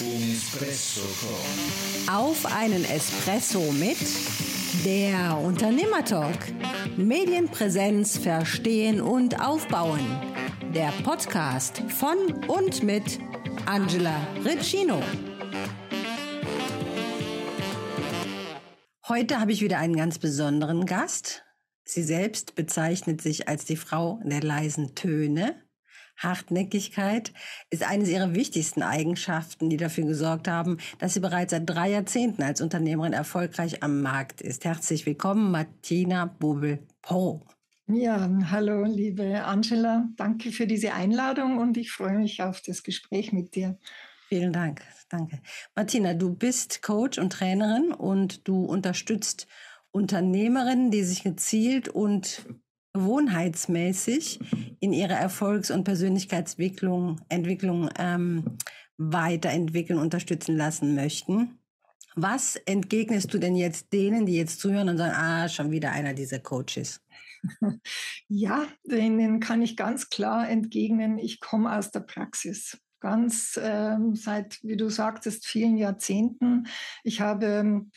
Espresso Auf einen Espresso mit der Unternehmertalk. Medienpräsenz verstehen und aufbauen. Der Podcast von und mit Angela Riccino. Heute habe ich wieder einen ganz besonderen Gast. Sie selbst bezeichnet sich als die Frau der leisen Töne. Hartnäckigkeit ist eines ihrer wichtigsten Eigenschaften, die dafür gesorgt haben, dass sie bereits seit drei Jahrzehnten als Unternehmerin erfolgreich am Markt ist. Herzlich willkommen, Martina Bubel-Po. Ja, hallo, liebe Angela. Danke für diese Einladung und ich freue mich auf das Gespräch mit dir. Vielen Dank, danke. Martina, du bist Coach und Trainerin und du unterstützt Unternehmerinnen, die sich gezielt und gewohnheitsmäßig in ihrer Erfolgs- und Persönlichkeitsentwicklung Entwicklung, ähm, weiterentwickeln, unterstützen lassen möchten. Was entgegnest du denn jetzt denen, die jetzt zuhören und sagen, ah, schon wieder einer dieser Coaches? Ja, denen kann ich ganz klar entgegnen, ich komme aus der Praxis. Ganz ähm, seit, wie du sagtest, vielen Jahrzehnten. Ich habe ähm,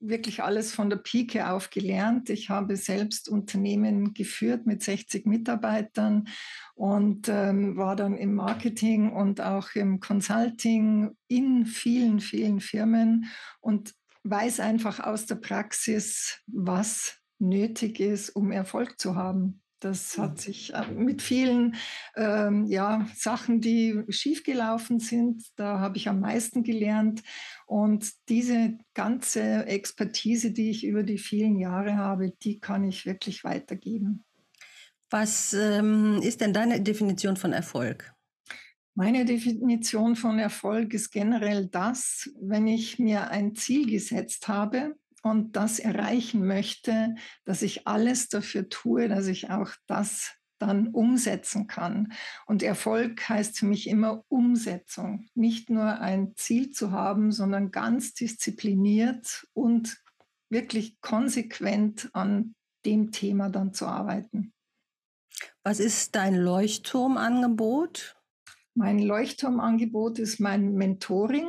wirklich alles von der Pike auf gelernt. Ich habe selbst Unternehmen geführt mit 60 Mitarbeitern und ähm, war dann im Marketing und auch im Consulting in vielen, vielen Firmen und weiß einfach aus der Praxis, was nötig ist, um Erfolg zu haben. Das hat mhm. sich äh, mit vielen ähm, ja, Sachen, die schiefgelaufen sind, da habe ich am meisten gelernt. Und diese ganze Expertise, die ich über die vielen Jahre habe, die kann ich wirklich weitergeben. Was ähm, ist denn deine Definition von Erfolg? Meine Definition von Erfolg ist generell das, wenn ich mir ein Ziel gesetzt habe, und das erreichen möchte, dass ich alles dafür tue, dass ich auch das dann umsetzen kann. Und Erfolg heißt für mich immer Umsetzung. Nicht nur ein Ziel zu haben, sondern ganz diszipliniert und wirklich konsequent an dem Thema dann zu arbeiten. Was ist dein Leuchtturmangebot? Mein Leuchtturmangebot ist mein Mentoring,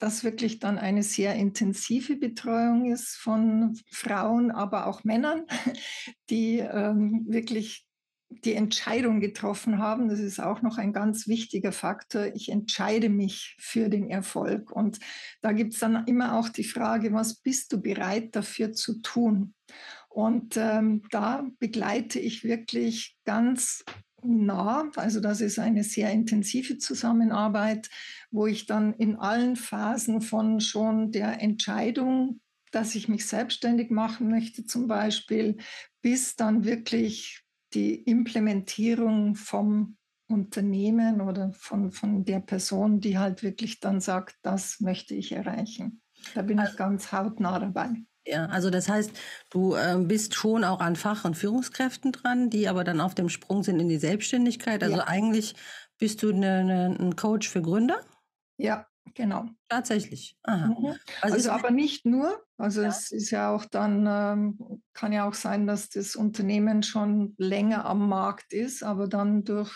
das wirklich dann eine sehr intensive Betreuung ist von Frauen, aber auch Männern, die ähm, wirklich die Entscheidung getroffen haben. Das ist auch noch ein ganz wichtiger Faktor. Ich entscheide mich für den Erfolg. Und da gibt es dann immer auch die Frage, was bist du bereit dafür zu tun? Und ähm, da begleite ich wirklich ganz nah. Also das ist eine sehr intensive Zusammenarbeit, wo ich dann in allen Phasen von schon der Entscheidung, dass ich mich selbstständig machen möchte zum Beispiel, bis dann wirklich die Implementierung vom Unternehmen oder von, von der Person, die halt wirklich dann sagt, das möchte ich erreichen. Da bin ich ganz hautnah dabei. Ja, also das heißt, du äh, bist schon auch an Fach- und Führungskräften dran, die aber dann auf dem Sprung sind in die Selbstständigkeit. Also ja. eigentlich bist du eine, eine, ein Coach für Gründer? Ja, genau. Tatsächlich. Mhm. Also aber nicht nur. Also ja. es ist ja auch dann, ähm, kann ja auch sein, dass das Unternehmen schon länger am Markt ist, aber dann durch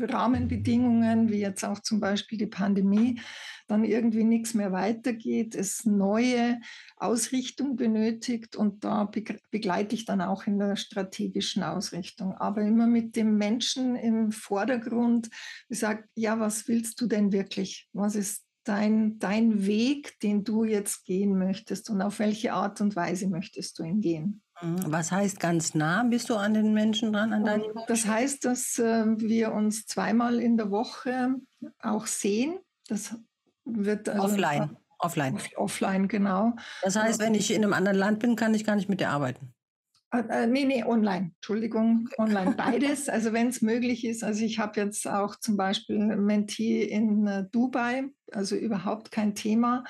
Rahmenbedingungen, wie jetzt auch zum Beispiel die Pandemie, dann irgendwie nichts mehr weitergeht, es neue Ausrichtung benötigt und da begleite ich dann auch in der strategischen Ausrichtung. Aber immer mit dem Menschen im Vordergrund, ich sage, ja, was willst du denn wirklich? Was ist dein, dein Weg, den du jetzt gehen möchtest und auf welche Art und Weise möchtest du ihn gehen? Mhm. Was heißt ganz nah? Bist du an den Menschen dran, an deinen Das heißt, dass äh, wir uns zweimal in der Woche auch sehen. Das wird also offline. Offline. Offline, genau. Das heißt, wenn ich in einem anderen Land bin, kann ich gar nicht mit dir arbeiten. Äh, äh, nee, nee, online. Entschuldigung, online. Beides. Also wenn es möglich ist. Also ich habe jetzt auch zum Beispiel Mentee in äh, Dubai, also überhaupt kein Thema.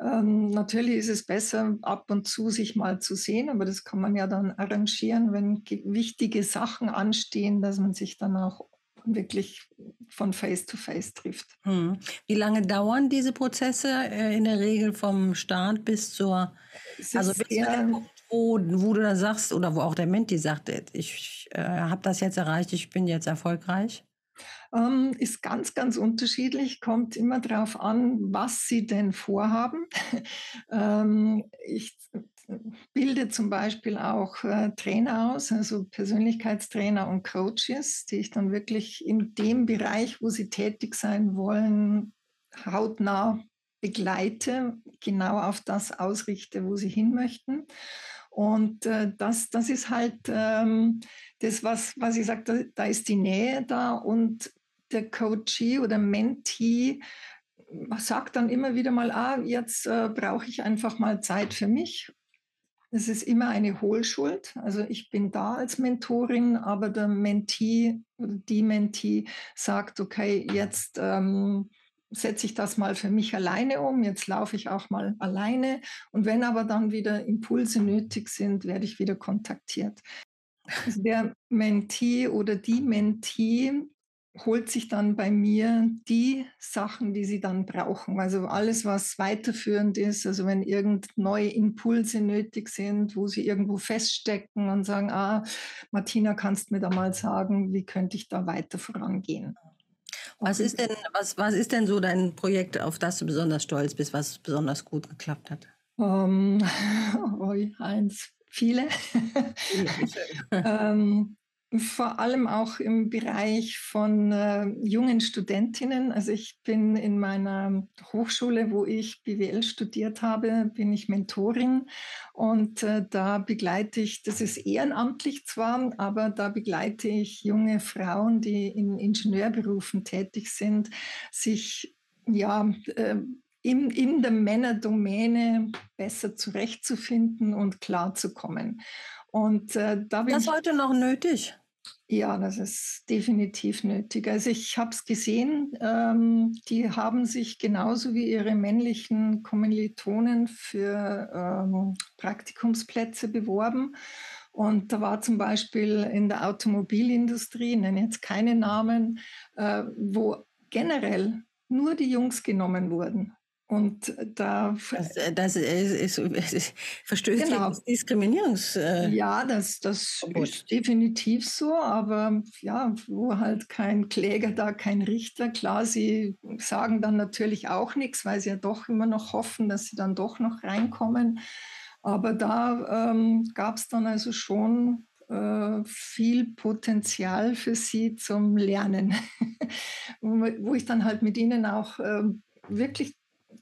Ähm, natürlich ist es besser, ab und zu sich mal zu sehen, aber das kann man ja dann arrangieren, wenn wichtige Sachen anstehen, dass man sich dann auch wirklich von Face to Face trifft. Hm. Wie lange dauern diese Prozesse äh, in der Regel vom Start bis zur, also bis zu wo, wo du dann sagst oder wo auch der Menti sagt, ich äh, habe das jetzt erreicht, ich bin jetzt erfolgreich? Ähm, ist ganz, ganz unterschiedlich, kommt immer darauf an, was Sie denn vorhaben. ähm, ich bilde zum Beispiel auch äh, Trainer aus, also Persönlichkeitstrainer und Coaches, die ich dann wirklich in dem Bereich, wo sie tätig sein wollen, hautnah begleite, genau auf das ausrichte, wo sie hin möchten. Und äh, das, das ist halt ähm, das, was, was ich sage, da, ist die Nähe da und der Coachee oder Mentee sagt dann immer wieder mal, ah, jetzt äh, brauche ich einfach mal Zeit für mich. Es ist immer eine Hohlschuld. Also ich bin da als Mentorin, aber der Mentee oder die Mentee sagt, okay, jetzt ähm, setze ich das mal für mich alleine um, jetzt laufe ich auch mal alleine. Und wenn aber dann wieder Impulse nötig sind, werde ich wieder kontaktiert. Also der Mentee oder die Mentee holt sich dann bei mir die Sachen, die sie dann brauchen. Also alles, was weiterführend ist, also wenn irgend neue Impulse nötig sind, wo sie irgendwo feststecken und sagen, ah, Martina, kannst mir da mal sagen, wie könnte ich da weiter vorangehen? Was ist denn, was, was ist denn so dein Projekt, auf das du besonders stolz bist, was besonders gut geklappt hat? Um, oh, eins, viele. ähm, vor allem auch im Bereich von äh, jungen Studentinnen. Also ich bin in meiner Hochschule, wo ich BWL studiert habe, bin ich Mentorin und äh, da begleite ich, das ist ehrenamtlich zwar, aber da begleite ich junge Frauen, die in Ingenieurberufen tätig sind, sich ja äh, in, in der Männerdomäne besser zurechtzufinden und klarzukommen. Und äh, da bin das ich, heute noch nötig? Ja, das ist definitiv nötig. Also ich habe es gesehen, ähm, die haben sich genauso wie ihre männlichen Kommilitonen für ähm, Praktikumsplätze beworben. Und da war zum Beispiel in der Automobilindustrie, nenne jetzt keine Namen, äh, wo generell nur die Jungs genommen wurden. Und da. Das, äh, das ist, ist, ist verstößt genau. gegen Diskriminierungs. Äh, ja, das, das ist definitiv so, aber ja, wo halt kein Kläger da, kein Richter. Klar, sie sagen dann natürlich auch nichts, weil sie ja doch immer noch hoffen, dass sie dann doch noch reinkommen. Aber da ähm, gab es dann also schon äh, viel Potenzial für sie zum Lernen, wo ich dann halt mit ihnen auch äh, wirklich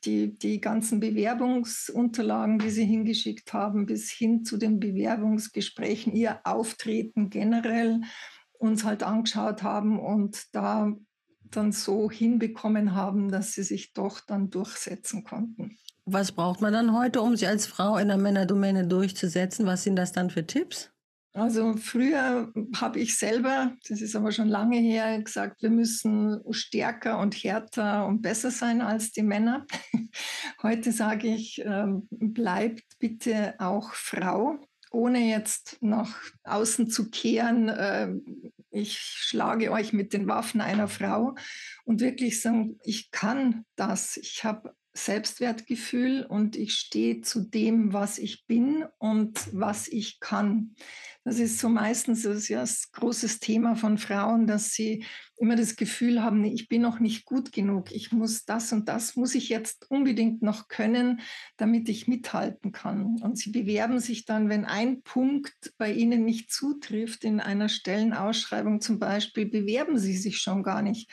die, die ganzen Bewerbungsunterlagen, die Sie hingeschickt haben, bis hin zu den Bewerbungsgesprächen, Ihr Auftreten generell uns halt angeschaut haben und da dann so hinbekommen haben, dass sie sich doch dann durchsetzen konnten. Was braucht man dann heute, um sich als Frau in der Männerdomäne durchzusetzen? Was sind das dann für Tipps? Also früher habe ich selber, das ist aber schon lange her, gesagt, wir müssen stärker und härter und besser sein als die Männer. Heute sage ich, ähm, bleibt bitte auch Frau, ohne jetzt nach außen zu kehren. Ähm, ich schlage euch mit den Waffen einer Frau und wirklich sagen, ich kann das. Ich habe Selbstwertgefühl und ich stehe zu dem, was ich bin und was ich kann. Das ist so meistens das, ja, großes Thema von Frauen, dass sie immer das Gefühl haben, ich bin noch nicht gut genug. Ich muss das und das muss ich jetzt unbedingt noch können, damit ich mithalten kann. Und sie bewerben sich dann, wenn ein Punkt bei ihnen nicht zutrifft, in einer Stellenausschreibung zum Beispiel, bewerben sie sich schon gar nicht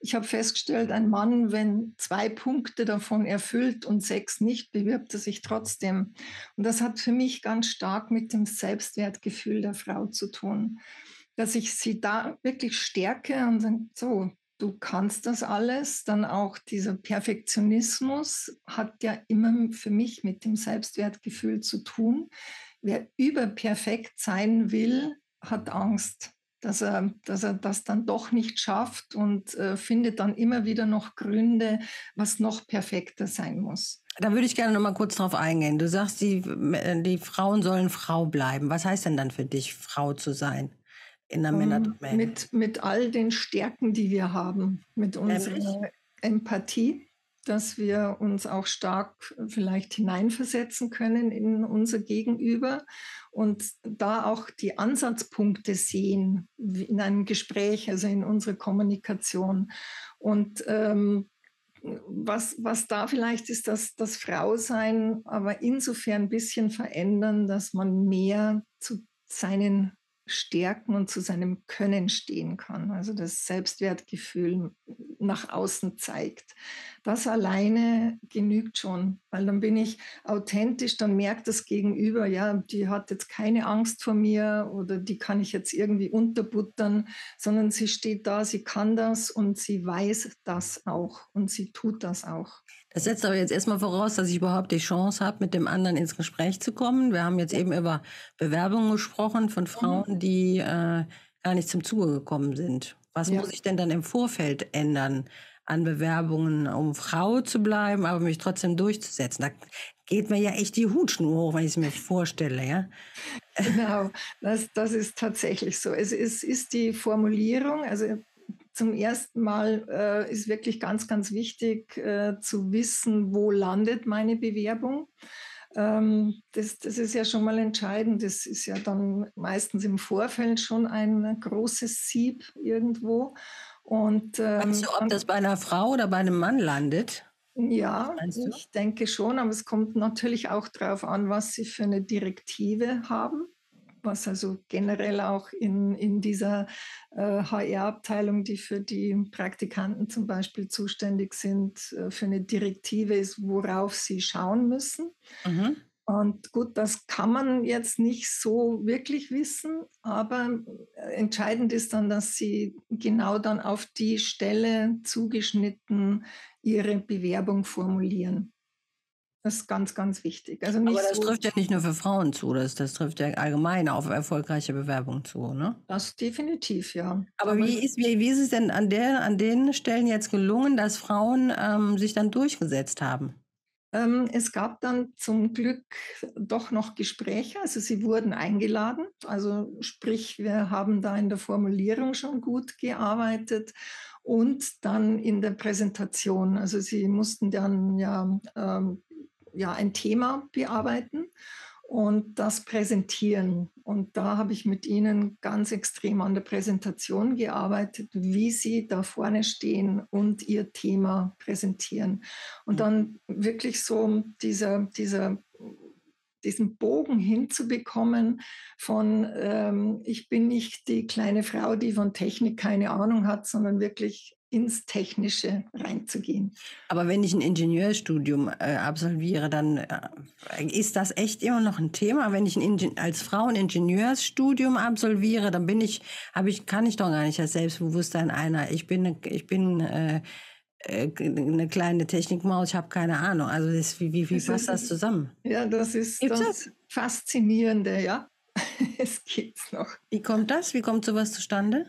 ich habe festgestellt, ein Mann, wenn zwei Punkte davon erfüllt und sechs nicht, bewirbt er sich trotzdem. Und das hat für mich ganz stark mit dem Selbstwertgefühl der Frau zu tun, dass ich sie da wirklich stärke und sage, so, du kannst das alles. Dann auch dieser Perfektionismus hat ja immer für mich mit dem Selbstwertgefühl zu tun. Wer überperfekt sein will, hat Angst dass er, dass er das dann doch nicht schafft und äh, findet dann immer wieder noch Gründe, was noch perfekter sein muss. Da würde ich gerne noch mal kurz drauf eingehen. Du sagst, die, äh, die Frauen sollen Frau bleiben. Was heißt denn dann für dich, Frau zu sein in der um, Männerdomäne? Mit, mit all den Stärken, die wir haben, mit unserer? Empathie, dass wir uns auch stark vielleicht hineinversetzen können in unser Gegenüber und da auch die Ansatzpunkte sehen in einem Gespräch, also in unserer Kommunikation. Und ähm, was, was da vielleicht ist, dass das Frausein aber insofern ein bisschen verändern, dass man mehr zu seinen Stärken und zu seinem Können stehen kann. Also das Selbstwertgefühl nach außen zeigt. Das alleine genügt schon, weil dann bin ich authentisch, dann merkt das Gegenüber, ja, die hat jetzt keine Angst vor mir oder die kann ich jetzt irgendwie unterbuttern, sondern sie steht da, sie kann das und sie weiß das auch und sie tut das auch. Das setzt aber jetzt erstmal voraus, dass ich überhaupt die Chance habe, mit dem anderen ins Gespräch zu kommen. Wir haben jetzt eben über Bewerbungen gesprochen von Frauen, die äh, gar nicht zum Zuge gekommen sind. Was ja. muss ich denn dann im Vorfeld ändern an Bewerbungen, um Frau zu bleiben, aber mich trotzdem durchzusetzen? Da geht mir ja echt die Hutschnur hoch, wenn ich es mir vorstelle, ja. Genau, das, das ist tatsächlich so. Es ist, ist die Formulierung, also zum ersten Mal äh, ist wirklich ganz, ganz wichtig äh, zu wissen, wo landet meine Bewerbung. Ähm, das, das ist ja schon mal entscheidend. Das ist ja dann meistens im Vorfeld schon ein großes Sieb irgendwo. Und, ähm, weißt du, ob das bei einer Frau oder bei einem Mann landet? Ja, ich denke schon, aber es kommt natürlich auch darauf an, was sie für eine Direktive haben was also generell auch in, in dieser äh, HR-Abteilung, die für die Praktikanten zum Beispiel zuständig sind, äh, für eine Direktive ist, worauf sie schauen müssen. Mhm. Und gut, das kann man jetzt nicht so wirklich wissen, aber äh, entscheidend ist dann, dass sie genau dann auf die Stelle zugeschnitten ihre Bewerbung formulieren. Das ist ganz, ganz wichtig. Also Aber das so trifft ja nicht nur für Frauen zu, das, das trifft ja allgemein auf erfolgreiche Bewerbungen zu, ne? Das definitiv, ja. Aber, Aber wie, ist, wie, wie ist es denn an, der, an den Stellen jetzt gelungen, dass Frauen ähm, sich dann durchgesetzt haben? Ähm, es gab dann zum Glück doch noch Gespräche, also sie wurden eingeladen. Also sprich, wir haben da in der Formulierung schon gut gearbeitet und dann in der Präsentation. Also sie mussten dann ja ähm, ja, ein Thema bearbeiten und das präsentieren. Und da habe ich mit Ihnen ganz extrem an der Präsentation gearbeitet, wie Sie da vorne stehen und Ihr Thema präsentieren. Und dann wirklich so dieser, dieser diesen Bogen hinzubekommen von, ähm, ich bin nicht die kleine Frau, die von Technik keine Ahnung hat, sondern wirklich ins Technische reinzugehen. Aber wenn ich ein Ingenieurstudium äh, absolviere, dann äh, ist das echt immer noch ein Thema. Wenn ich ein als Frau ein Ingenieursstudium absolviere, dann bin ich, habe ich, kann ich doch gar nicht als Selbstbewusstsein einer. Ich bin, ich bin äh, äh eine kleine Technikmaus, ich habe keine Ahnung. Also das, wie, wie, wie passt das zusammen? Ja, das ist Gibt's das, das Faszinierende, ja. es gibt's noch. Wie kommt das? Wie kommt sowas zustande?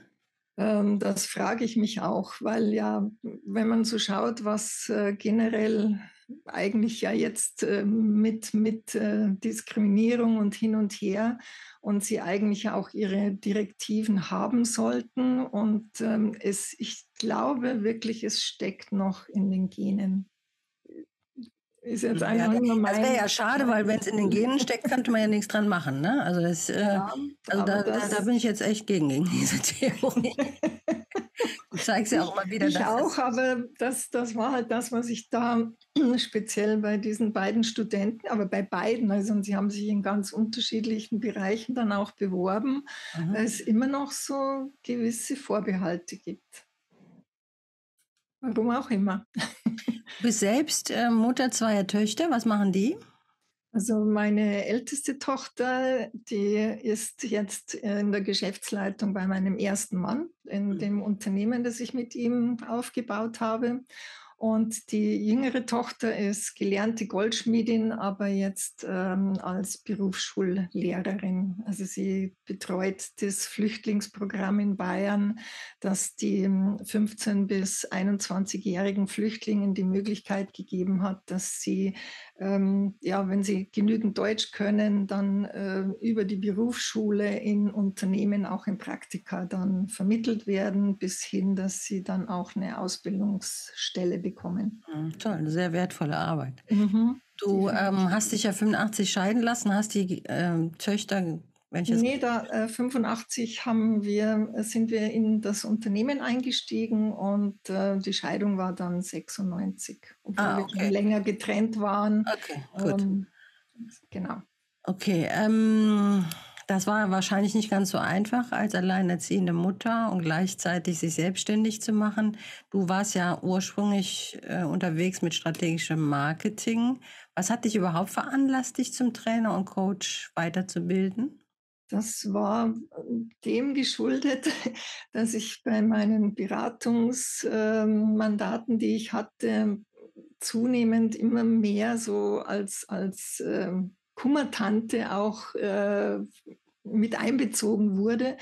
Ähm, das frage ich mich auch, weil ja, wenn man so schaut, was äh, generell eigentlich ja jetzt äh, mit, mit äh, Diskriminierung und hin und her und sie eigentlich auch ihre Direktiven haben sollten. Und ähm, es, ich glaube wirklich, es steckt noch in den Genen. Ist jetzt einfach nur mein Das wäre ja schade, weil wenn es in den Genen steckt, könnte man ja nichts dran machen. Ne? Also, das, äh, ja, also da, da, da, bin ich jetzt echt gegen, gegen diese Theorie. du zeigst ja auch mal wieder. Ich auch, aber das, das war halt das, was ich da speziell bei diesen beiden Studenten, aber bei beiden, also und sie haben sich in ganz unterschiedlichen Bereichen dann auch beworben, mhm. weil es immer noch so gewisse Vorbehalte gibt. Warum auch immer. Du bist selbst äh, Mutter zweier Töchter. Was machen die? Also meine älteste Tochter, die ist jetzt in der Geschäftsleitung bei meinem ersten Mann, in mhm. dem Unternehmen, das ich mit ihm aufgebaut habe. Und die jüngere Tochter ist gelernte Goldschmiedin, aber jetzt ähm, als Berufsschullehrerin. Also sie betreut das Flüchtlingsprogramm in Bayern, das die 15- ähm, bis 21-jährigen Flüchtlingen die Möglichkeit gegeben hat, dass sie ähm, ja, wenn sie genügend Deutsch können, dann äh, über die Berufsschule in Unternehmen auch in Praktika dann vermittelt werden, bis hin, dass sie dann auch eine Ausbildungsstelle bekommen. Mhm, toll, sehr wertvolle Arbeit. Mhm. Du ähm, hast dich ja 85 scheiden lassen, hast die ähm, Töchter wenn nee, da äh, 85 haben wir, äh, sind wir in das Unternehmen eingestiegen und äh, die Scheidung war dann 96, obwohl ah, okay. wir länger getrennt waren. Okay, gut. Ähm, genau. Okay, ähm, das war wahrscheinlich nicht ganz so einfach, als alleinerziehende Mutter und gleichzeitig sich selbstständig zu machen. Du warst ja ursprünglich äh, unterwegs mit strategischem Marketing. Was hat dich überhaupt veranlasst, dich zum Trainer und Coach weiterzubilden? Das war dem geschuldet, dass ich bei meinen Beratungsmandaten, die ich hatte, zunehmend immer mehr so als, als ähm, Kummertante auch äh, mit einbezogen wurde,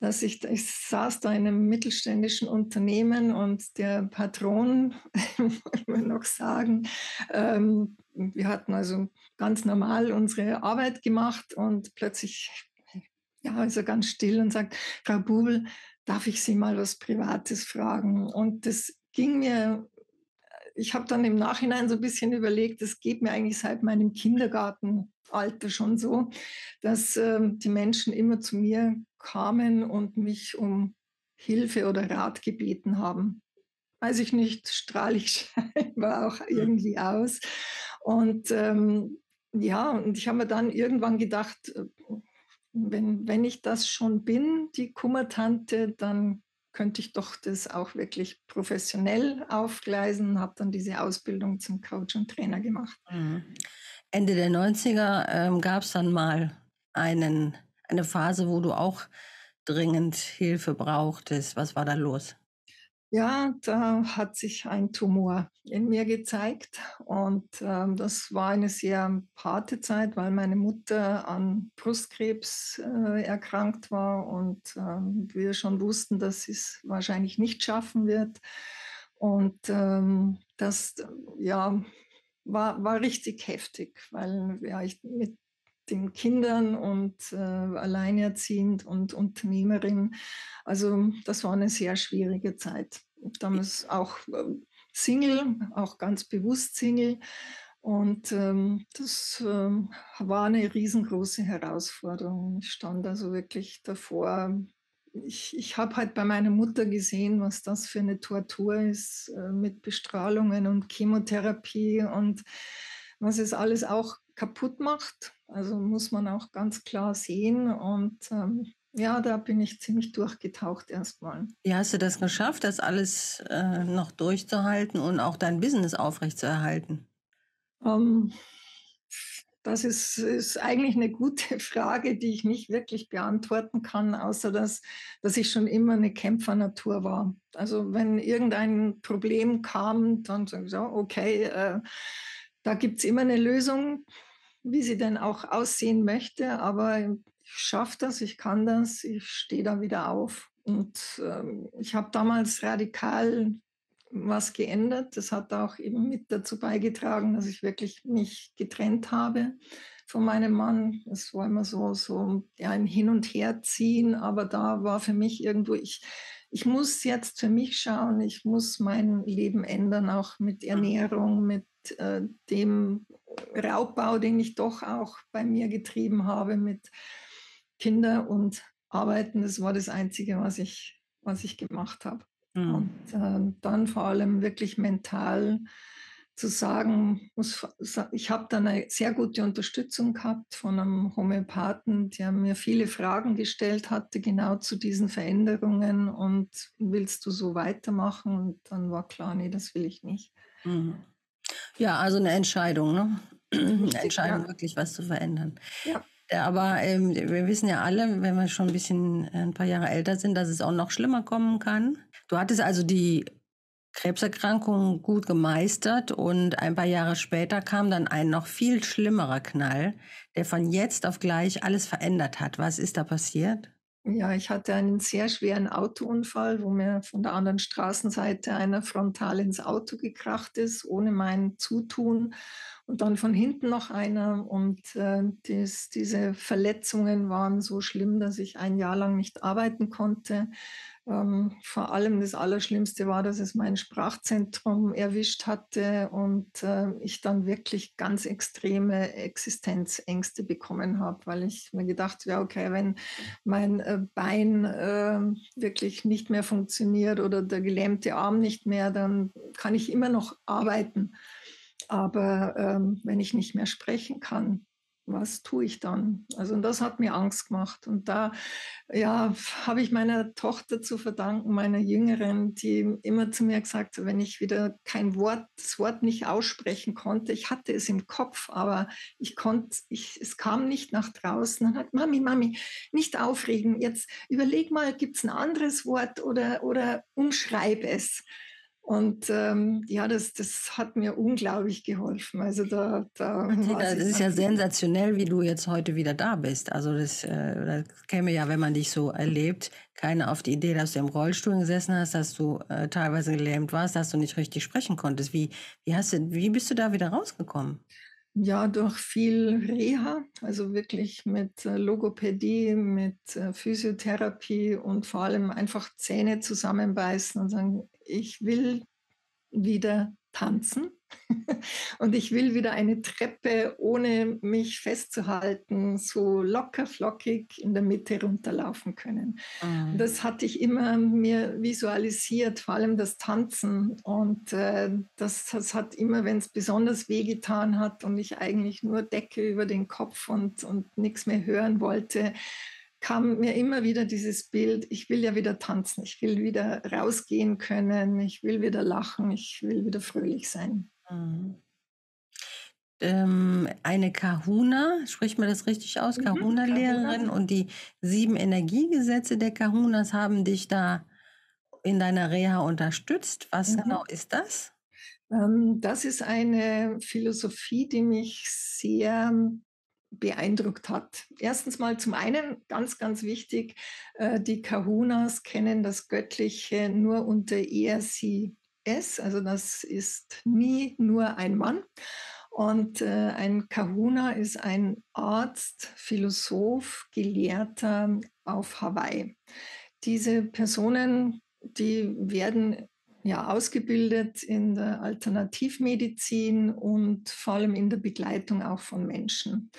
dass ich, ich saß da in einem mittelständischen Unternehmen und der Patron, wollen wir noch sagen, ähm, wir hatten also ganz normal unsere Arbeit gemacht und plötzlich ja, ist er ganz still und sagt, Frau Bubel, darf ich Sie mal was Privates fragen? Und das ging mir, ich habe dann im Nachhinein so ein bisschen überlegt, das geht mir eigentlich seit meinem Kindergartenalter schon so, dass äh, die Menschen immer zu mir kamen und mich um Hilfe oder Rat gebeten haben. Weiß ich nicht, strahle ich scheinbar auch irgendwie aus. Und ähm, ja, und ich habe mir dann irgendwann gedacht, äh, wenn, wenn ich das schon bin, die Kummertante, dann könnte ich doch das auch wirklich professionell aufgleisen, habe dann diese Ausbildung zum Coach und Trainer gemacht. Mhm. Ende der 90er ähm, gab es dann mal einen, eine Phase, wo du auch dringend Hilfe brauchtest. Was war da los? Ja, da hat sich ein Tumor in mir gezeigt und ähm, das war eine sehr harte Zeit, weil meine Mutter an Brustkrebs äh, erkrankt war und ähm, wir schon wussten, dass sie es wahrscheinlich nicht schaffen wird. Und ähm, das ja, war, war richtig heftig, weil ja, ich mit den Kindern und äh, alleinerziehend und Unternehmerin. Also das war eine sehr schwierige Zeit. Damals auch äh, Single, auch ganz bewusst Single. Und ähm, das ähm, war eine riesengroße Herausforderung. Ich stand also wirklich davor. Ich, ich habe halt bei meiner Mutter gesehen, was das für eine Tortur ist äh, mit Bestrahlungen und Chemotherapie und was es alles auch kaputt macht. Also muss man auch ganz klar sehen. Und ähm, ja, da bin ich ziemlich durchgetaucht erstmal. Wie hast du das geschafft, das alles äh, noch durchzuhalten und auch dein Business aufrechtzuerhalten? Ähm, das ist, ist, eigentlich eine gute Frage, die ich nicht wirklich beantworten kann, außer dass, dass ich schon immer eine Kämpfernatur war. Also wenn irgendein Problem kam, dann sage ich so, okay, äh, da gibt es immer eine Lösung wie sie denn auch aussehen möchte, aber ich schaffe das, ich kann das, ich stehe da wieder auf. Und ähm, ich habe damals radikal was geändert. Das hat auch eben mit dazu beigetragen, dass ich wirklich mich getrennt habe von meinem Mann. Es war immer so, so ja, ein Hin- und Herziehen, aber da war für mich irgendwo, ich, ich muss jetzt für mich schauen, ich muss mein Leben ändern, auch mit Ernährung, mit äh, dem Raubbau, den ich doch auch bei mir getrieben habe mit Kinder und Arbeiten. Das war das Einzige, was ich, was ich gemacht habe. Mhm. Und äh, dann vor allem wirklich mental zu sagen, muss, ich habe dann eine sehr gute Unterstützung gehabt von einem Homöopathen, der mir viele Fragen gestellt hatte, genau zu diesen Veränderungen und willst du so weitermachen? Und dann war klar, nee, das will ich nicht. Mhm. Ja, also eine Entscheidung, ne? eine Entscheidung, ja. wirklich was zu verändern. Ja. Aber ähm, wir wissen ja alle, wenn wir schon ein bisschen äh, ein paar Jahre älter sind, dass es auch noch schlimmer kommen kann. Du hattest also die Krebserkrankung gut gemeistert und ein paar Jahre später kam dann ein noch viel schlimmerer Knall, der von jetzt auf gleich alles verändert hat. Was ist da passiert? Ja, ich hatte einen sehr schweren Autounfall, wo mir von der anderen Straßenseite einer frontal ins Auto gekracht ist, ohne mein Zutun. Und dann von hinten noch einer. Und äh, dies, diese Verletzungen waren so schlimm, dass ich ein Jahr lang nicht arbeiten konnte. Ähm, vor allem das Allerschlimmste war, dass es mein Sprachzentrum erwischt hatte und äh, ich dann wirklich ganz extreme Existenzängste bekommen habe, weil ich mir gedacht habe, ja, okay, wenn mein äh, Bein äh, wirklich nicht mehr funktioniert oder der gelähmte Arm nicht mehr, dann kann ich immer noch arbeiten. Aber ähm, wenn ich nicht mehr sprechen kann, was tue ich dann? Also und das hat mir Angst gemacht. Und da ja, habe ich meiner Tochter zu verdanken, meiner Jüngeren, die immer zu mir gesagt hat, wenn ich wieder kein Wort, das Wort nicht aussprechen konnte, ich hatte es im Kopf, aber ich konnte, ich, es kam nicht nach draußen. Dann hat Mami, Mami, nicht aufregen. Jetzt überleg mal, gibt es ein anderes Wort oder, oder umschreib es. Und ähm, ja, das, das hat mir unglaublich geholfen. Also da, da das ist ja sensationell, wie du jetzt heute wieder da bist. Also das, äh, das käme ja, wenn man dich so erlebt, keiner auf die Idee, dass du im Rollstuhl gesessen hast, dass du äh, teilweise gelähmt warst, dass du nicht richtig sprechen konntest. Wie, wie, hast du, wie bist du da wieder rausgekommen? Ja, durch viel Reha, also wirklich mit äh, Logopädie, mit äh, Physiotherapie und vor allem einfach Zähne zusammenbeißen und sagen, ich will wieder tanzen und ich will wieder eine Treppe, ohne mich festzuhalten, so locker flockig in der Mitte runterlaufen können. Mhm. Das hatte ich immer mir visualisiert, vor allem das Tanzen. Und äh, das, das hat immer, wenn es besonders wehgetan hat und ich eigentlich nur Decke über den Kopf und, und nichts mehr hören wollte, kam mir immer wieder dieses Bild, ich will ja wieder tanzen, ich will wieder rausgehen können, ich will wieder lachen, ich will wieder fröhlich sein. Mhm. Ähm, eine Kahuna, spricht man das richtig aus? Mhm, Kahuna-Lehrerin und die sieben Energiegesetze der Kahunas haben dich da in deiner Reha unterstützt. Was mhm. genau ist das? Ähm, das ist eine Philosophie, die mich sehr beeindruckt hat. Erstens mal zum einen ganz, ganz wichtig, äh, die Kahunas kennen das Göttliche nur unter er, sie, es. Also das ist nie nur ein Mann. Und äh, ein Kahuna ist ein Arzt, Philosoph, Gelehrter auf Hawaii. Diese Personen, die werden ja, ausgebildet in der Alternativmedizin und vor allem in der Begleitung auch von Menschen.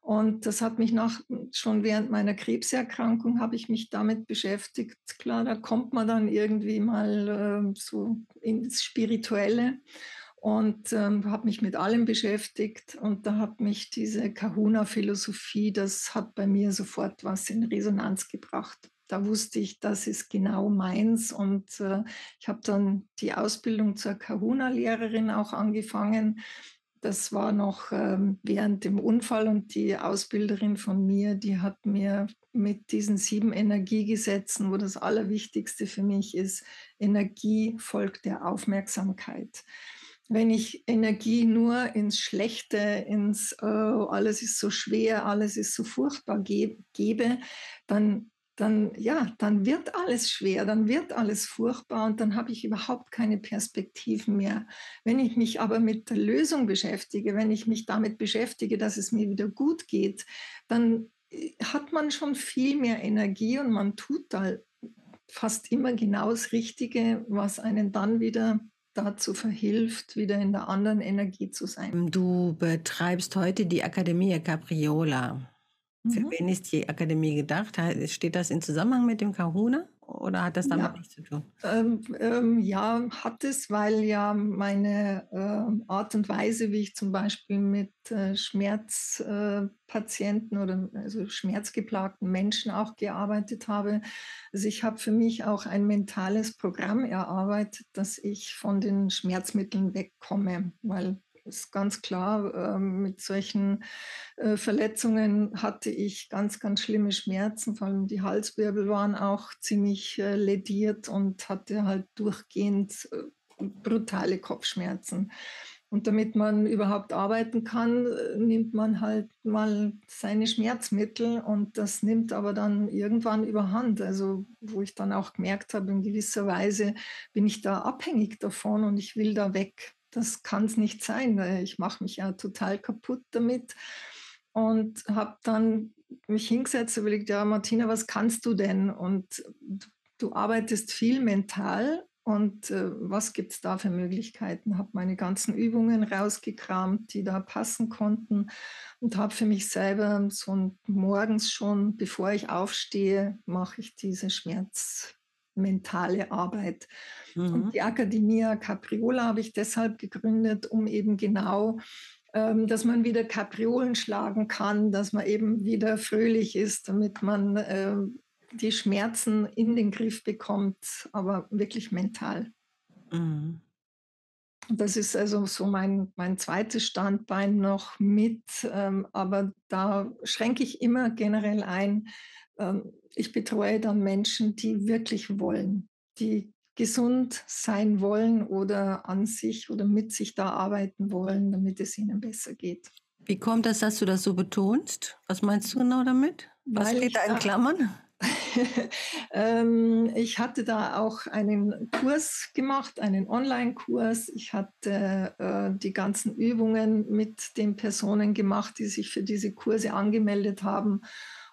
Und das hat mich nach, schon während meiner Krebserkrankung habe ich mich damit beschäftigt. Klar, da kommt man dann irgendwie mal äh, so ins Spirituelle und ähm, habe mich mit allem beschäftigt. Und da hat mich diese Kahuna-Philosophie, das hat bei mir sofort was in Resonanz gebracht da wusste ich, das ist genau meins. Und äh, ich habe dann die Ausbildung zur Kahuna-Lehrerin auch angefangen. Das war noch ähm, während dem Unfall und die Ausbilderin von mir, die hat mir mit diesen sieben Energiegesetzen, wo das Allerwichtigste für mich ist, Energie folgt der Aufmerksamkeit wenn ich Energie nur ins Schlechte, ins oh, alles ist so schwer, alles ist so furchtbar ge gebe, dann dann ja, dann wird alles schwer, dann wird alles furchtbar und dann habe ich überhaupt keine Perspektiven mehr. Wenn ich mich aber mit der Lösung beschäftige, wenn ich mich damit beschäftige, dass es mir wieder gut geht, dann äh, hat man schon viel mehr Energie und man tut da fast immer genau das Richtige, was einen dann wieder dazu verhilft, wieder in der anderen Energie zu sein. Du betreibst heute die Akademie Capriola. Für mhm. wen ist die Akademie gedacht? Steht das in Zusammenhang mit dem Kahuna oder hat das damit ja. nichts zu tun? Ähm, ähm, ja, hat es, weil ja meine äh, Art und Weise, wie ich zum Beispiel mit äh, Schmerzpatienten äh, oder also schmerzgeplagten Menschen auch gearbeitet habe. Also ich habe für mich auch ein mentales Programm erarbeitet, dass ich von den Schmerzmitteln wegkomme, weil ist ganz klar, ähm, mit solchen äh, Verletzungen hatte ich ganz, ganz schlimme Schmerzen. Vor allem die Halswirbel waren auch ziemlich äh, lediert und hatte halt durchgehend äh, brutale Kopfschmerzen. Und damit man überhaupt arbeiten kann, nimmt man halt mal seine Schmerzmittel und das nimmt aber dann irgendwann überhand. Also wo ich dann auch gemerkt habe, in gewisser Weise bin ich da abhängig davon und ich will da weg das kann es nicht sein. Ich mache mich ja total kaputt damit und habe dann mich hingesetzt und überlegt, ja Martina, was kannst du denn? Und du arbeitest viel mental und äh, was gibt es da für Möglichkeiten? Habe meine ganzen Übungen rausgekramt, die da passen konnten und habe für mich selber so morgens schon, bevor ich aufstehe, mache ich diese schmerzmentale Arbeit. Mhm. Und die Academia Capriola habe ich deshalb gegründet, um eben genau ähm, dass man wieder Kapriolen schlagen kann, dass man eben wieder fröhlich ist, damit man äh, die Schmerzen in den Griff bekommt, aber wirklich mental. Mhm. Das ist also so mein, mein zweites Standbein noch mit, ähm, aber da schränke ich immer generell ein. Ähm, ich betreue dann Menschen, die wirklich wollen, die gesund sein wollen oder an sich oder mit sich da arbeiten wollen, damit es ihnen besser geht. Wie kommt das, dass du das so betonst? Was meinst du genau damit? Was Weil steht da in Klammern? ähm, ich hatte da auch einen Kurs gemacht, einen Online-Kurs. Ich hatte äh, die ganzen Übungen mit den Personen gemacht, die sich für diese Kurse angemeldet haben.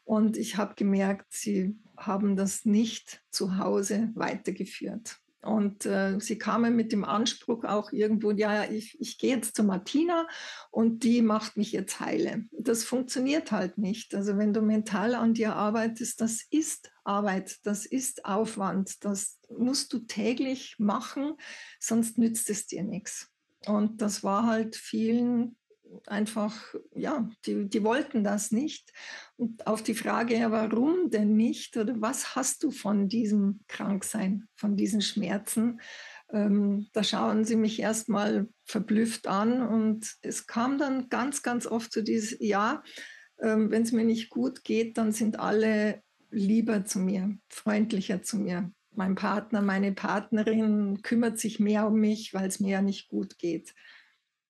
Und ich habe gemerkt, sie haben das nicht zu Hause weitergeführt. Und äh, sie kamen mit dem Anspruch auch irgendwo, ja, ich, ich gehe jetzt zu Martina und die macht mich jetzt heile. Das funktioniert halt nicht. Also wenn du mental an dir arbeitest, das ist Arbeit, das ist Aufwand, das musst du täglich machen, sonst nützt es dir nichts. Und das war halt vielen einfach, ja, die, die wollten das nicht. Und auf die Frage, ja, warum denn nicht oder was hast du von diesem Kranksein, von diesen Schmerzen, ähm, da schauen sie mich erstmal verblüfft an und es kam dann ganz, ganz oft zu dieses, ja, ähm, wenn es mir nicht gut geht, dann sind alle lieber zu mir, freundlicher zu mir. Mein Partner, meine Partnerin kümmert sich mehr um mich, weil es mir ja nicht gut geht.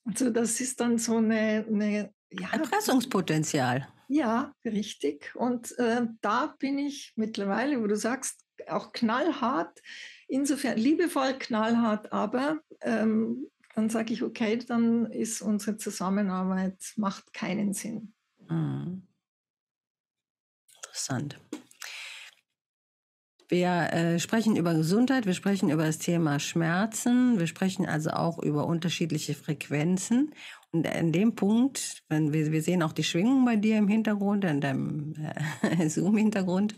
Also das ist dann so eine, eine ja, Erpressungspotenzial. Ja, richtig. Und äh, da bin ich mittlerweile, wo du sagst, auch knallhart, insofern liebevoll knallhart, aber ähm, dann sage ich, okay, dann ist unsere Zusammenarbeit, macht keinen Sinn. Mhm. Interessant. Wir äh, sprechen über Gesundheit, wir sprechen über das Thema Schmerzen, wir sprechen also auch über unterschiedliche Frequenzen. Und an dem Punkt, wenn wir, wir sehen auch die Schwingung bei dir im Hintergrund, in deinem äh, Zoom-Hintergrund,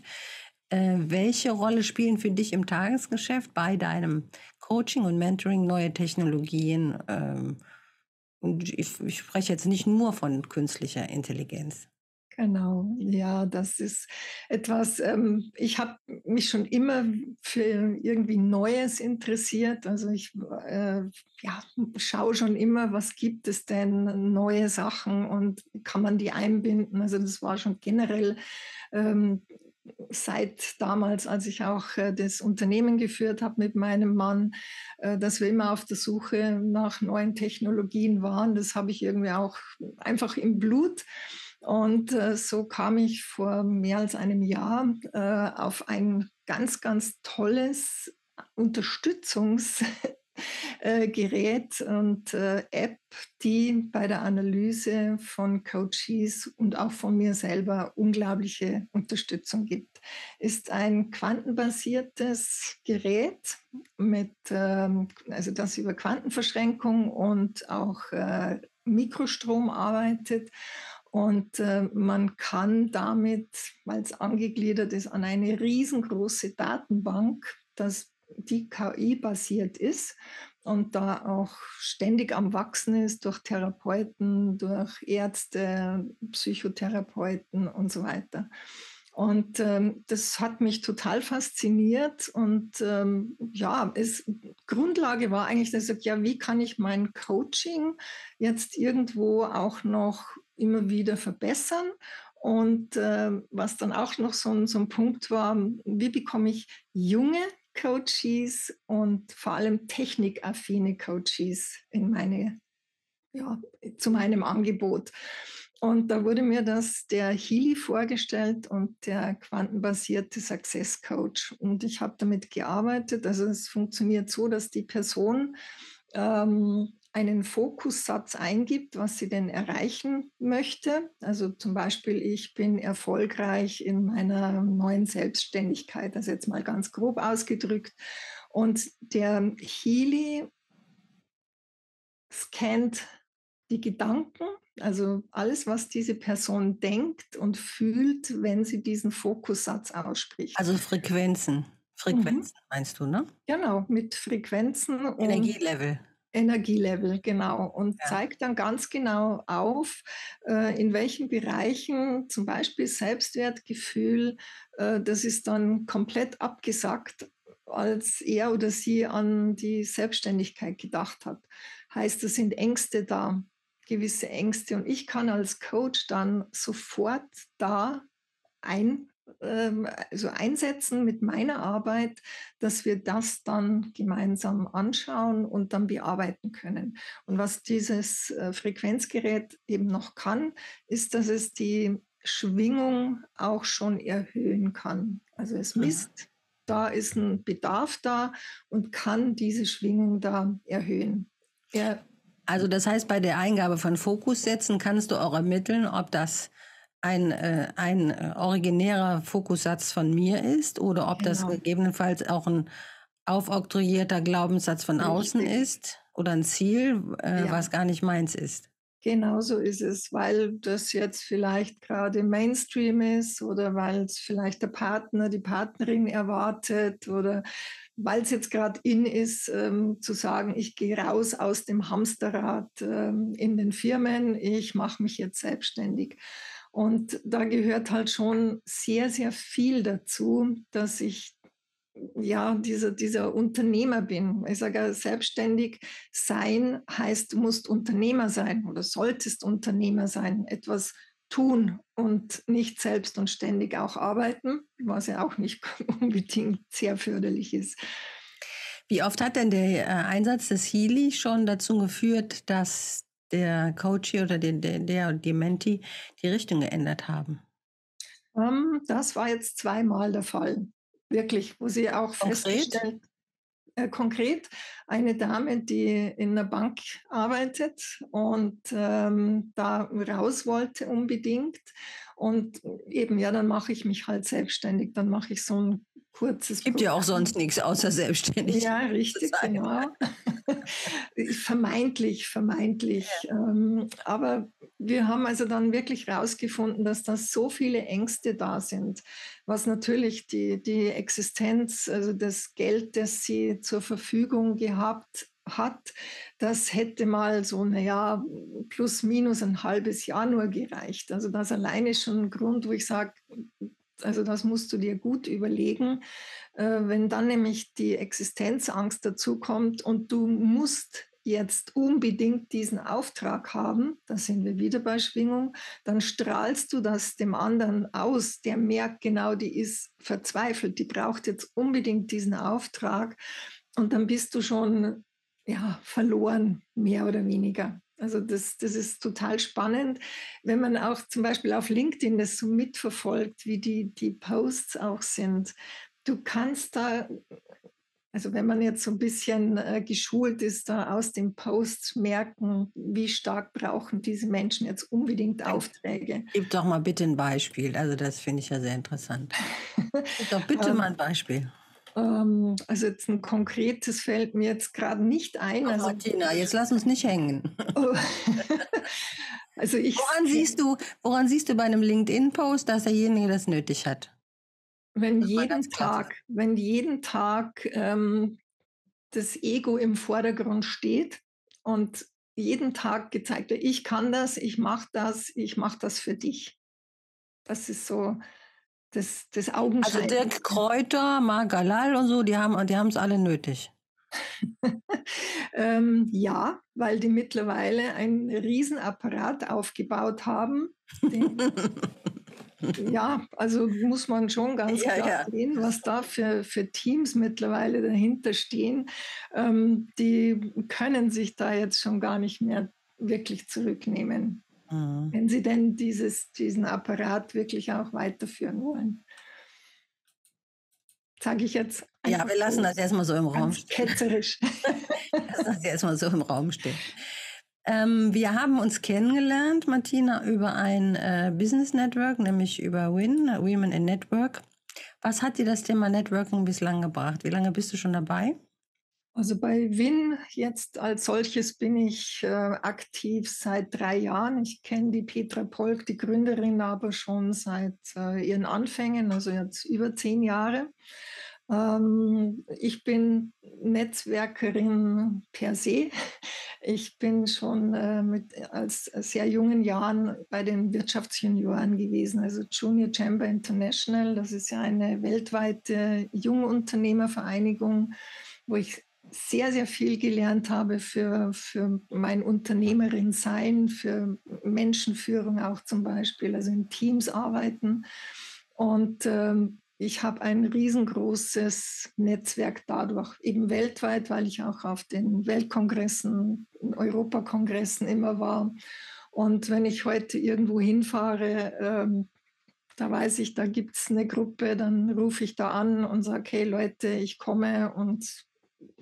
äh, welche Rolle spielen für dich im Tagesgeschäft bei deinem Coaching und Mentoring neue Technologien? Ähm, und ich, ich spreche jetzt nicht nur von künstlicher Intelligenz. Genau, ja, das ist etwas, ähm, ich habe mich schon immer für irgendwie Neues interessiert. Also ich äh, ja, schaue schon immer, was gibt es denn, neue Sachen und kann man die einbinden. Also das war schon generell ähm, seit damals, als ich auch äh, das Unternehmen geführt habe mit meinem Mann, äh, dass wir immer auf der Suche nach neuen Technologien waren. Das habe ich irgendwie auch einfach im Blut. Und äh, so kam ich vor mehr als einem Jahr äh, auf ein ganz, ganz tolles Unterstützungsgerät äh, und äh, App, die bei der Analyse von Coaches und auch von mir selber unglaubliche Unterstützung gibt. Ist ein quantenbasiertes Gerät mit, ähm, also das über Quantenverschränkung und auch äh, Mikrostrom arbeitet und äh, man kann damit, weil es angegliedert ist an eine riesengroße Datenbank, dass die KI-basiert ist und da auch ständig am Wachsen ist durch Therapeuten, durch Ärzte, Psychotherapeuten und so weiter. Und ähm, das hat mich total fasziniert. Und ähm, ja, es, Grundlage war eigentlich, dass ich sage, ja, wie kann ich mein Coaching jetzt irgendwo auch noch immer wieder verbessern? Und äh, was dann auch noch so ein, so ein Punkt war, wie bekomme ich junge Coaches und vor allem technikaffine Coaches in meine, ja, zu meinem Angebot. Und da wurde mir das der Healy vorgestellt und der quantenbasierte Success Coach. Und ich habe damit gearbeitet. Also es funktioniert so, dass die Person ähm, einen Fokussatz eingibt, was sie denn erreichen möchte. Also zum Beispiel, ich bin erfolgreich in meiner neuen Selbstständigkeit, das jetzt mal ganz grob ausgedrückt. Und der Healy scannt die Gedanken, also alles, was diese Person denkt und fühlt, wenn sie diesen Fokussatz ausspricht. Also Frequenzen. Frequenzen mhm. meinst du, ne? Genau, mit Frequenzen. Energielevel. Energielevel, genau. Und ja. zeigt dann ganz genau auf, äh, in welchen Bereichen zum Beispiel Selbstwertgefühl, äh, das ist dann komplett abgesackt, als er oder sie an die Selbstständigkeit gedacht hat. Heißt, es sind Ängste da, gewisse Ängste. Und ich kann als Coach dann sofort da ein ähm, also einsetzen mit meiner Arbeit, dass wir das dann gemeinsam anschauen und dann bearbeiten können. Und was dieses äh, Frequenzgerät eben noch kann, ist, dass es die Schwingung auch schon erhöhen kann. Also es misst, da ist ein Bedarf da und kann diese Schwingung da erhöhen. Er also das heißt, bei der Eingabe von Fokussätzen kannst du auch ermitteln, ob das ein, äh, ein äh, originärer Fokussatz von mir ist oder ob genau. das gegebenenfalls auch ein aufoktroyierter Glaubenssatz von Richtig. außen ist oder ein Ziel, äh, ja. was gar nicht meins ist. Genau so ist es, weil das jetzt vielleicht gerade Mainstream ist oder weil es vielleicht der Partner, die Partnerin erwartet oder weil es jetzt gerade in ist, ähm, zu sagen, ich gehe raus aus dem Hamsterrad ähm, in den Firmen, ich mache mich jetzt selbstständig. Und da gehört halt schon sehr, sehr viel dazu, dass ich ja, dieser, dieser Unternehmer bin. Ich sage, selbstständig sein heißt, du musst Unternehmer sein oder solltest Unternehmer sein, etwas tun und nicht selbst und ständig auch arbeiten, was ja auch nicht unbedingt sehr förderlich ist. Wie oft hat denn der äh, Einsatz des Healy schon dazu geführt, dass der Coach oder der, der, der die Menti die Richtung geändert haben? Um, ähm, das war jetzt zweimal der Fall. Wirklich, wo sie auch konkret? festgestellt äh, konkret eine Dame, die in einer Bank arbeitet und ähm, da raus wollte unbedingt. Und eben, ja, dann mache ich mich halt selbstständig. Dann mache ich so ein kurzes. Gibt ja auch sonst nichts außer selbstständig. Ja, richtig, genau. vermeintlich, vermeintlich. Ja. Ähm, aber wir haben also dann wirklich herausgefunden, dass da so viele Ängste da sind, was natürlich die, die Existenz, also das Geld, das sie zur Verfügung gehabt hat, das hätte mal so, naja, plus minus ein halbes Jahr nur gereicht. Also das alleine ist schon ein Grund, wo ich sage, also das musst du dir gut überlegen. Äh, wenn dann nämlich die Existenzangst dazu kommt und du musst jetzt unbedingt diesen Auftrag haben, da sind wir wieder bei Schwingung, dann strahlst du das dem anderen aus, der merkt genau, die ist verzweifelt, die braucht jetzt unbedingt diesen Auftrag und dann bist du schon ja, verloren, mehr oder weniger. Also das, das ist total spannend, wenn man auch zum Beispiel auf LinkedIn das so mitverfolgt, wie die, die Posts auch sind. Du kannst da, also wenn man jetzt so ein bisschen äh, geschult ist, da aus den Posts merken, wie stark brauchen diese Menschen jetzt unbedingt Aufträge. Gib doch mal bitte ein Beispiel. Also das finde ich ja sehr interessant. Gib doch bitte ähm, mal ein Beispiel. Ähm, also jetzt ein konkretes fällt mir jetzt gerade nicht ein. Oh, also, Martina, jetzt lass uns nicht hängen. Oh. also ich, woran siehst du, woran siehst du bei einem LinkedIn-Post, dass derjenige das nötig hat? Wenn jeden Tag, wenn jeden Tag ähm, das Ego im Vordergrund steht und jeden Tag gezeigt wird, ich kann das, ich mache das, ich mache das für dich. Das ist so, das, das. Also Dirk Kräuter, Margalal und so, die haben die es alle nötig. ähm, ja, weil die mittlerweile einen Riesenapparat aufgebaut haben. Den, ja, also muss man schon ganz ja, klar ja. sehen, was da für, für Teams mittlerweile dahinter stehen. Ähm, die können sich da jetzt schon gar nicht mehr wirklich zurücknehmen. Mhm. Wenn Sie denn dieses, diesen Apparat wirklich auch weiterführen wollen. Sage ich jetzt. Ja, wir lassen das erstmal so im Raum. Ketzerisch. das lasse ich erstmal so im Raum stehen. Ähm, wir haben uns kennengelernt, Martina, über ein äh, Business Network, nämlich über WIN, Women in Network. Was hat dir das Thema Networking bislang gebracht? Wie lange bist du schon dabei? Also bei WIN jetzt als solches bin ich äh, aktiv seit drei Jahren. Ich kenne die Petra Polk, die Gründerin, aber schon seit äh, ihren Anfängen, also jetzt über zehn Jahre. Ähm, ich bin Netzwerkerin per se. Ich bin schon äh, mit, als sehr jungen Jahren bei den Wirtschaftsjunioren gewesen, also Junior Chamber International. Das ist ja eine weltweite Jungunternehmervereinigung, wo ich sehr, sehr viel gelernt habe für, für mein Unternehmerin-Sein, für Menschenführung auch zum Beispiel, also in Teams arbeiten. Und ähm, ich habe ein riesengroßes Netzwerk dadurch, eben weltweit, weil ich auch auf den Weltkongressen, Europakongressen immer war. Und wenn ich heute irgendwo hinfahre, ähm, da weiß ich, da gibt es eine Gruppe, dann rufe ich da an und sage, hey Leute, ich komme und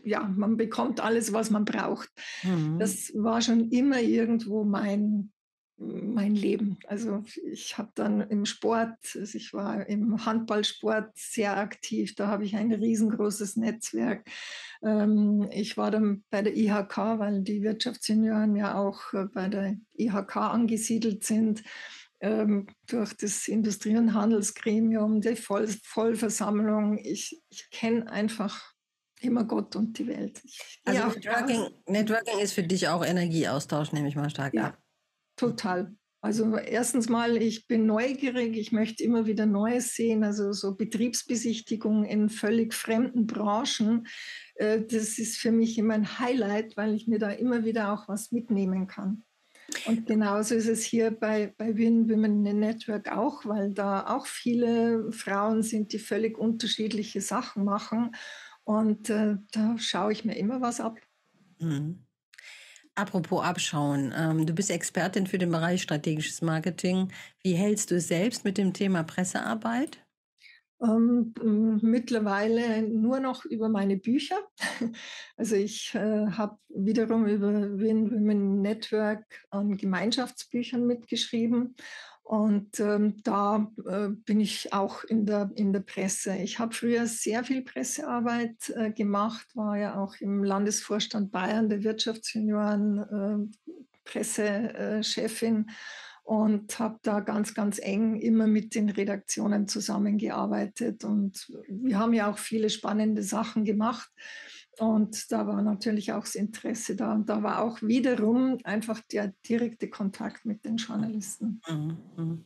ja, man bekommt alles, was man braucht. Mhm. Das war schon immer irgendwo mein, mein Leben. Also ich habe dann im Sport, also ich war im Handballsport sehr aktiv, da habe ich ein riesengroßes Netzwerk. Ähm, ich war dann bei der IHK, weil die Wirtschaftssenioren ja auch äh, bei der IHK angesiedelt sind. Ähm, durch das Industrie- und Handelsgremium, die Voll Vollversammlung. Ich, ich kenne einfach immer Gott und die Welt. Also Networking, Networking, ist für dich auch Energieaustausch, nehme ich mal stark ja, ab. Total. Also erstens mal, ich bin neugierig, ich möchte immer wieder Neues sehen, also so Betriebsbesichtigungen in völlig fremden Branchen. Äh, das ist für mich immer ein Highlight, weil ich mir da immer wieder auch was mitnehmen kann. Und genauso ist es hier bei, bei Win Women Network auch, weil da auch viele Frauen sind, die völlig unterschiedliche Sachen machen. Und äh, da schaue ich mir immer was ab. Mhm. Apropos Abschauen, ähm, du bist Expertin für den Bereich strategisches Marketing. Wie hältst du es selbst mit dem Thema Pressearbeit? Ähm, mittlerweile nur noch über meine Bücher. Also ich äh, habe wiederum über Win Women Network an Gemeinschaftsbüchern mitgeschrieben und ähm, da äh, bin ich auch in der, in der Presse. Ich habe früher sehr viel Pressearbeit äh, gemacht, war ja auch im Landesvorstand Bayern der Wirtschaftsjunioren äh, Pressechefin und habe da ganz, ganz eng immer mit den Redaktionen zusammengearbeitet. Und wir haben ja auch viele spannende Sachen gemacht. Und da war natürlich auch das Interesse da. Und da war auch wiederum einfach der direkte Kontakt mit den Journalisten. Mhm. mhm.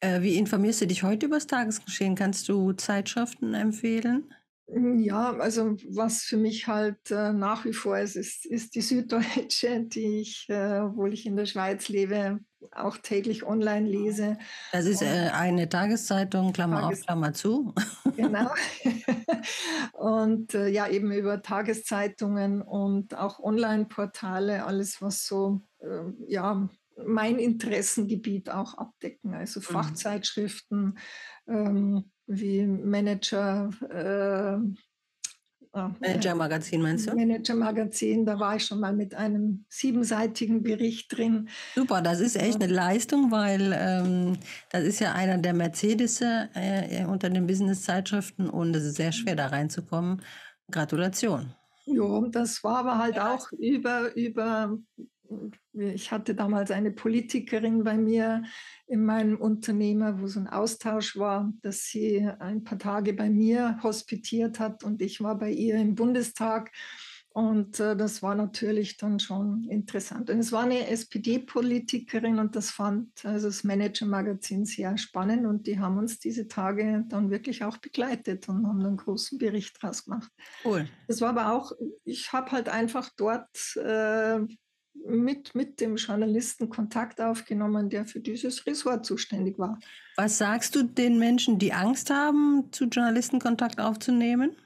Äh, wie informierst du dich heute über das Tagesgeschehen? Kannst du Zeitschriften empfehlen? Hm, ja, also was für mich halt äh, nach wie vor ist, ist, ist die Süddeutsche, die ich, äh, obwohl ich in der Schweiz lebe, auch täglich online lese. Das ist äh, eine Tageszeitung, Klammer Tages auf, Klammer zu. Genau. und äh, ja, eben über Tageszeitungen und auch Online-Portale, alles, was so, äh, ja, mein Interessengebiet auch abdecken, also mhm. Fachzeitschriften ähm, wie Manager, äh, Ah, Manager-Magazin meinst du? Manager-Magazin, da war ich schon mal mit einem siebenseitigen Bericht drin. Super, das ist echt eine Leistung, weil ähm, das ist ja einer der Mercedes äh, unter den Business-Zeitschriften und es ist sehr schwer da reinzukommen. Gratulation. Ja, das war aber halt auch über, über ich hatte damals eine Politikerin bei mir in meinem Unternehmer, wo so ein Austausch war, dass sie ein paar Tage bei mir hospitiert hat und ich war bei ihr im Bundestag. Und äh, das war natürlich dann schon interessant. Und es war eine SPD-Politikerin und das fand also das Manager-Magazin sehr spannend und die haben uns diese Tage dann wirklich auch begleitet und haben einen großen Bericht draus gemacht. Cool. Das war aber auch, ich habe halt einfach dort äh, mit, mit dem Journalisten Kontakt aufgenommen, der für dieses Ressort zuständig war. Was sagst du den Menschen, die Angst haben, zu Journalisten Kontakt aufzunehmen?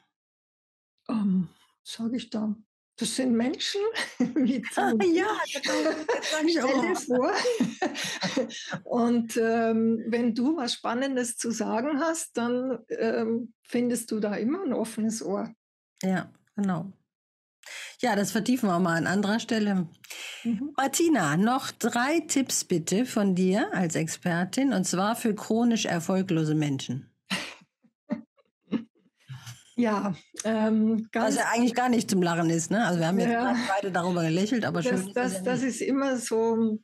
Ähm, sage ich da. Das sind Menschen. Wie ah, ja, das sage ich auch. vor. Und ähm, wenn du was Spannendes zu sagen hast, dann ähm, findest du da immer ein offenes Ohr. Ja, genau. Ja, das vertiefen wir mal an anderer Stelle. Mhm. Martina, noch drei Tipps bitte von dir als Expertin und zwar für chronisch erfolglose Menschen. Ja, ähm, ganz. Was ja eigentlich gar nicht zum Lachen ist, ne? Also wir haben jetzt ja, beide darüber gelächelt, aber das, schön. Das, das, ist immer so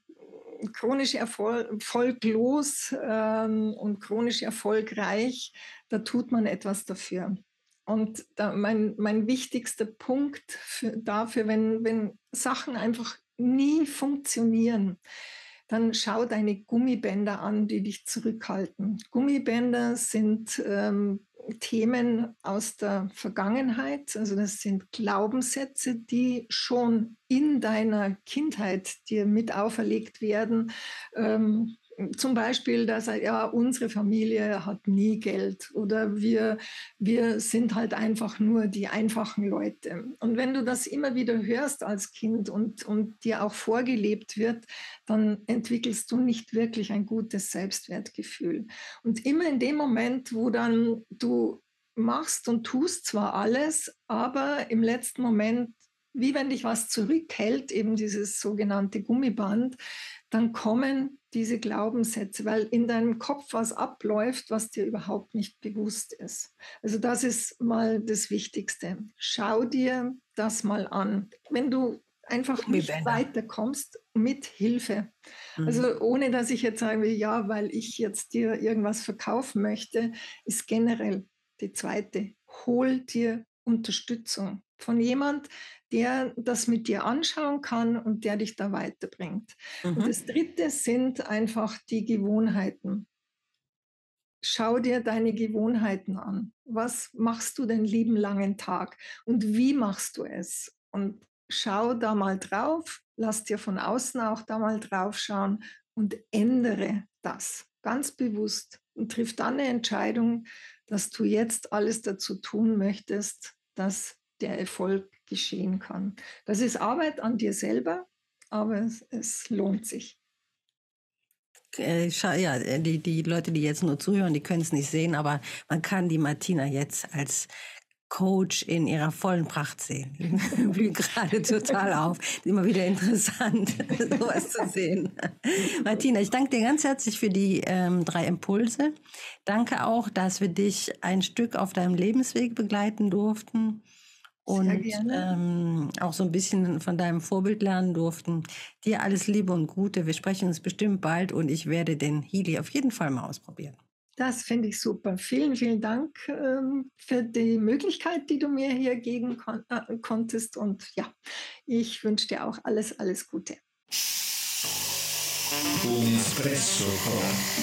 chronisch erfolglos ähm, und chronisch erfolgreich. Da tut man etwas dafür. Und da mein, mein wichtigster Punkt für, dafür, wenn, wenn Sachen einfach nie funktionieren, dann schau deine Gummibänder an, die dich zurückhalten. Gummibänder sind ähm, Themen aus der Vergangenheit, also das sind Glaubenssätze, die schon in deiner Kindheit dir mit auferlegt werden. Ähm, zum Beispiel, dass ja, unsere Familie hat nie Geld oder wir, wir sind halt einfach nur die einfachen Leute. Und wenn du das immer wieder hörst als Kind und, und dir auch vorgelebt wird, dann entwickelst du nicht wirklich ein gutes Selbstwertgefühl. Und immer in dem Moment, wo dann du machst und tust zwar alles, aber im letzten Moment wie wenn dich was zurückhält, eben dieses sogenannte Gummiband, dann kommen diese Glaubenssätze, weil in deinem Kopf was abläuft, was dir überhaupt nicht bewusst ist. Also das ist mal das Wichtigste. Schau dir das mal an. Wenn du einfach nicht weiterkommst mit Hilfe. Mhm. Also ohne dass ich jetzt sage, ja, weil ich jetzt dir irgendwas verkaufen möchte, ist generell die zweite. Hol dir Unterstützung von jemand, der das mit dir anschauen kann und der dich da weiterbringt. Mhm. Und das Dritte sind einfach die Gewohnheiten. Schau dir deine Gewohnheiten an. Was machst du den lieben langen Tag und wie machst du es? Und schau da mal drauf, lass dir von außen auch da mal drauf schauen und ändere das ganz bewusst und triff dann eine Entscheidung, dass du jetzt alles dazu tun möchtest, dass der Erfolg geschehen kann. Das ist Arbeit an dir selber, aber es, es lohnt sich. Äh, ja, äh, die, die Leute, die jetzt nur zuhören, die können es nicht sehen, aber man kann die Martina jetzt als Coach in ihrer vollen Pracht sehen. Die blüht gerade total auf. Immer wieder interessant, sowas zu sehen. Martina, ich danke dir ganz herzlich für die ähm, drei Impulse. Danke auch, dass wir dich ein Stück auf deinem Lebensweg begleiten durften und ähm, auch so ein bisschen von deinem Vorbild lernen durften. Dir alles Liebe und Gute. Wir sprechen uns bestimmt bald und ich werde den Healy auf jeden Fall mal ausprobieren. Das finde ich super. Vielen, vielen Dank ähm, für die Möglichkeit, die du mir hier geben kon äh, konntest. Und ja, ich wünsche dir auch alles, alles Gute.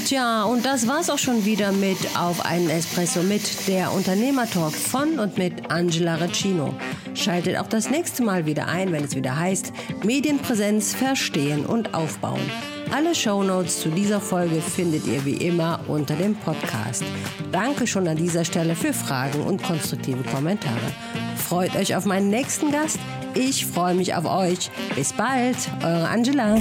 Tja, und das war's auch schon wieder mit Auf einen Espresso mit der Unternehmertalk von und mit Angela Recino. Schaltet auch das nächste Mal wieder ein, wenn es wieder heißt Medienpräsenz verstehen und aufbauen. Alle Shownotes zu dieser Folge findet ihr wie immer unter dem Podcast. Danke schon an dieser Stelle für Fragen und konstruktive Kommentare. Freut euch auf meinen nächsten Gast. Ich freue mich auf euch. Bis bald, eure Angela.